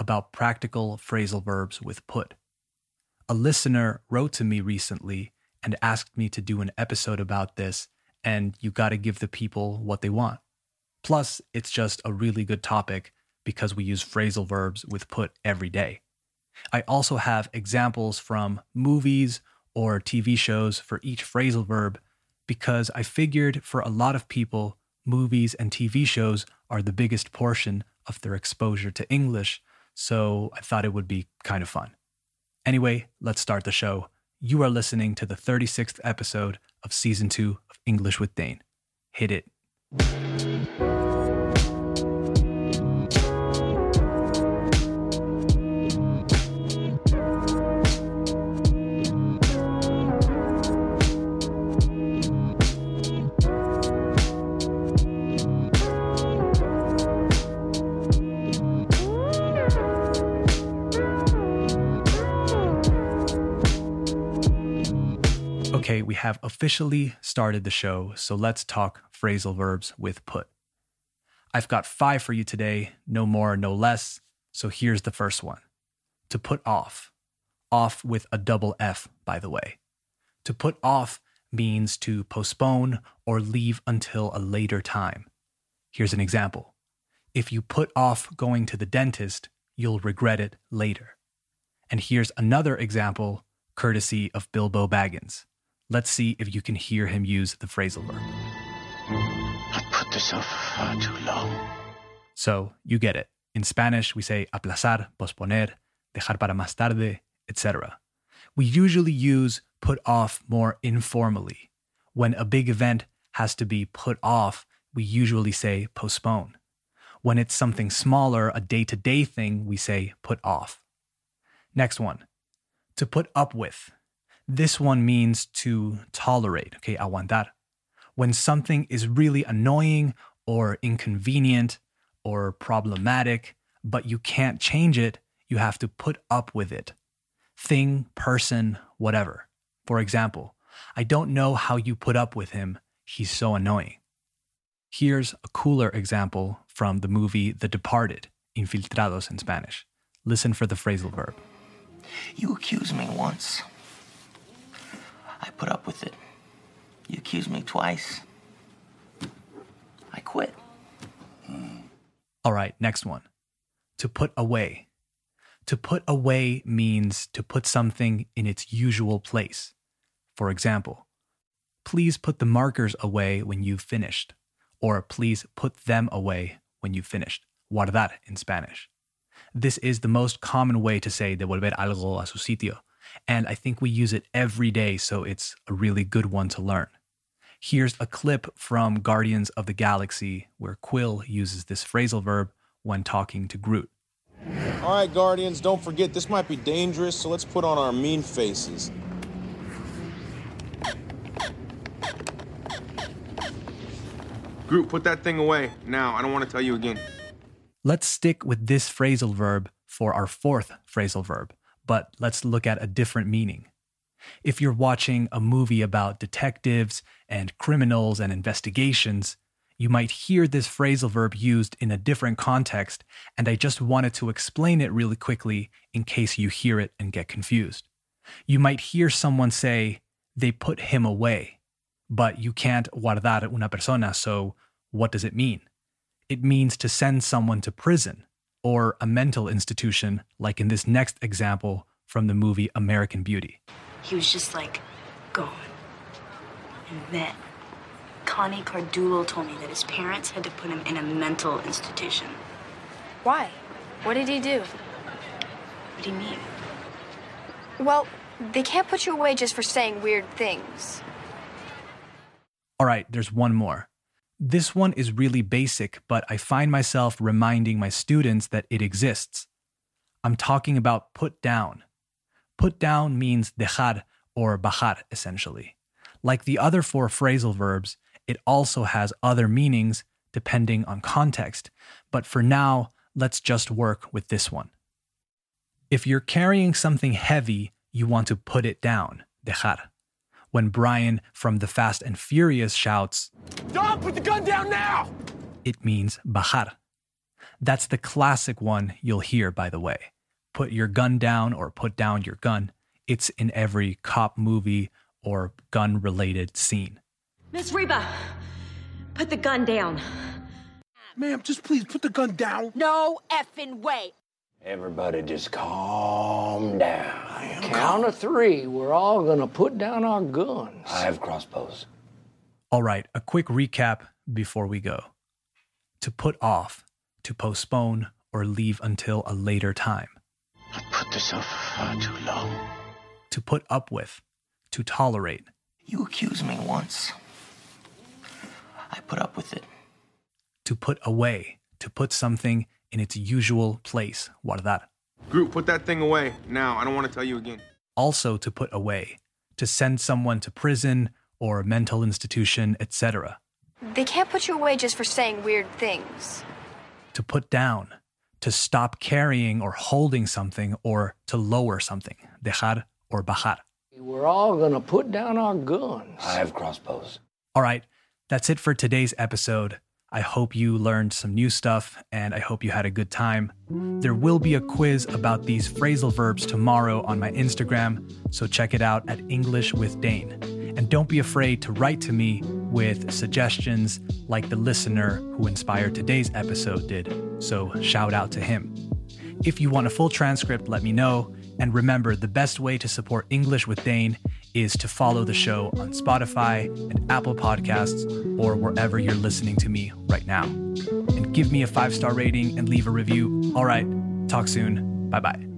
about practical phrasal verbs with put. A listener wrote to me recently and asked me to do an episode about this, and you got to give the people what they want. Plus, it's just a really good topic because we use phrasal verbs with put every day. I also have examples from movies or TV shows for each phrasal verb because I figured for a lot of people, movies and TV shows are the biggest portion of their exposure to English so I thought it would be kind of fun. Anyway, let's start the show. You are listening to the 36th episode of season two of English with Dane. Hit it. Have officially started the show, so let's talk phrasal verbs with put. I've got five for you today, no more, no less. So here's the first one to put off. Off with a double F, by the way. To put off means to postpone or leave until a later time. Here's an example if you put off going to the dentist, you'll regret it later. And here's another example, courtesy of Bilbo Baggins. Let's see if you can hear him use the phrasal verb. I put this off far too long. So you get it. In Spanish, we say aplazar, posponer, dejar para más tarde, etc. We usually use put off more informally. When a big event has to be put off, we usually say postpone. When it's something smaller, a day to day thing, we say put off. Next one. To put up with. This one means to tolerate, okay, aguantar. When something is really annoying or inconvenient or problematic, but you can't change it, you have to put up with it. Thing, person, whatever. For example, I don't know how you put up with him. He's so annoying. Here's a cooler example from the movie The Departed, Infiltrados in Spanish. Listen for the phrasal verb. You accused me once. I put up with it. You accused me twice. I quit. All right, next one. To put away. To put away means to put something in its usual place. For example, please put the markers away when you've finished, or please put them away when you've finished. Guardar in Spanish. This is the most common way to say devolver algo a su sitio, and I think we use it every day, so it's a really good one to learn. Here's a clip from Guardians of the Galaxy where Quill uses this phrasal verb when talking to Groot. All right, Guardians, don't forget this might be dangerous, so let's put on our mean faces. Groot, put that thing away. Now, I don't want to tell you again. Let's stick with this phrasal verb for our fourth phrasal verb, but let's look at a different meaning. If you're watching a movie about detectives and criminals and investigations, you might hear this phrasal verb used in a different context, and I just wanted to explain it really quickly in case you hear it and get confused. You might hear someone say, they put him away, but you can't guardar una persona, so what does it mean? It means to send someone to prison or a mental institution, like in this next example from the movie American Beauty. He was just like gone. And then Connie Cardulo told me that his parents had to put him in a mental institution. Why? What did he do? What do you mean? Well, they can't put you away just for saying weird things. All right, there's one more. This one is really basic, but I find myself reminding my students that it exists. I'm talking about put down. Put down means dejar or bajar, essentially. Like the other four phrasal verbs, it also has other meanings depending on context. But for now, let's just work with this one. If you're carrying something heavy, you want to put it down, dejar. When Brian from The Fast and Furious shouts, Dom, put the gun down now! it means bajar. That's the classic one you'll hear, by the way. Put your gun down or put down your gun. It's in every cop movie or gun related scene. Miss Reba, put the gun down. Ma'am, just please put the gun down. No effing way. Everybody just calm down. Count of three, we're all gonna put down our guns. I have crossbows. All right, a quick recap before we go. To put off, to postpone, or leave until a later time. I put this off far too long. To put up with, to tolerate. You accused me once. I put up with it. To put away, to put something in its usual place. Guardar. Groot, put that thing away. Now, I don't want to tell you again. Also to put away, to send someone to prison or a mental institution, etc. They can't put you away just for saying weird things. To put down, to stop carrying or holding something or to lower something. Dejar or bajar. We're all gonna put down our guns. I have crossbows. All right, that's it for today's episode. I hope you learned some new stuff and I hope you had a good time. There will be a quiz about these phrasal verbs tomorrow on my Instagram, so check it out at English with Dane. And don't be afraid to write to me with suggestions like the listener who inspired today's episode did. So shout out to him. If you want a full transcript, let me know. And remember, the best way to support English with Dane is to follow the show on Spotify and Apple Podcasts or wherever you're listening to me right now. And give me a five star rating and leave a review. All right, talk soon. Bye bye.